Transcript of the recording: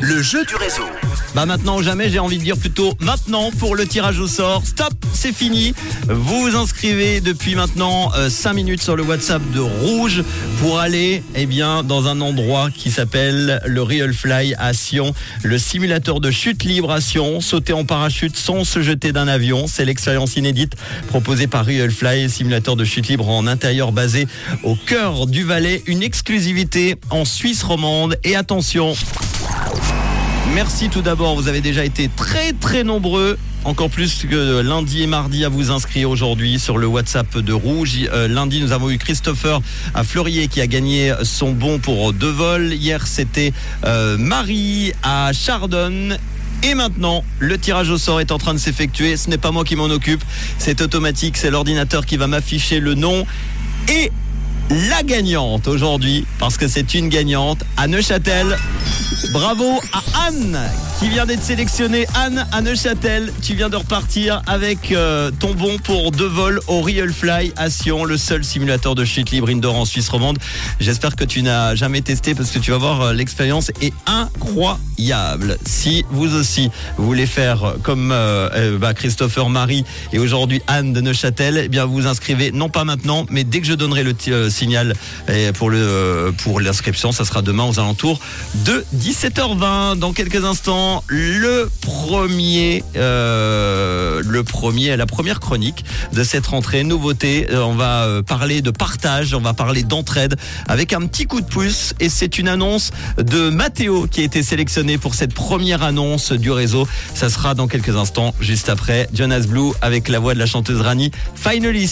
Le jeu du réseau. Bah maintenant ou jamais, j'ai envie de dire plutôt maintenant pour le tirage au sort. Stop, c'est fini. Vous vous inscrivez depuis maintenant 5 minutes sur le WhatsApp de Rouge pour aller eh bien dans un endroit qui s'appelle le Real Fly à Sion, le simulateur de chute libre à Sion, sauter en parachute sans se jeter d'un avion. C'est l'expérience inédite proposée par Real Fly, simulateur de chute libre en intérieur basé au cœur du Valais, une exclusivité en Suisse romande et attention, Merci tout d'abord, vous avez déjà été très très nombreux. Encore plus que lundi et mardi à vous inscrire aujourd'hui sur le WhatsApp de Rouge. Euh, lundi, nous avons eu Christopher à Fleurier qui a gagné son bon pour deux vols. Hier, c'était euh, Marie à Chardonne. Et maintenant, le tirage au sort est en train de s'effectuer. Ce n'est pas moi qui m'en occupe. C'est automatique. C'est l'ordinateur qui va m'afficher le nom. Et la gagnante aujourd'hui, parce que c'est une gagnante à Neuchâtel. Bravo à Anne qui vient d'être sélectionnée. Anne à Neuchâtel, tu viens de repartir avec euh, ton bon pour deux vols au Real Fly à Sion, le seul simulateur de chute libre indoor en Suisse romande. J'espère que tu n'as jamais testé parce que tu vas voir euh, l'expérience est incroyable. Si vous aussi voulez faire comme euh, bah, Christopher Marie et aujourd'hui Anne de Neuchâtel, eh bien vous inscrivez non pas maintenant, mais dès que je donnerai le signal pour pour l'inscription, ça sera demain aux alentours de 17h20. Dans quelques instants, le premier, euh, le premier, la première chronique de cette rentrée. Nouveauté, euh, on va euh, parler de partage, on va parler d'entraide avec un petit coup de pouce. Et c'est une annonce de Mathéo qui a été sélectionné pour cette première annonce du réseau. Ça sera dans quelques instants, juste après Jonas Blue avec la voix de la chanteuse Rani. Finally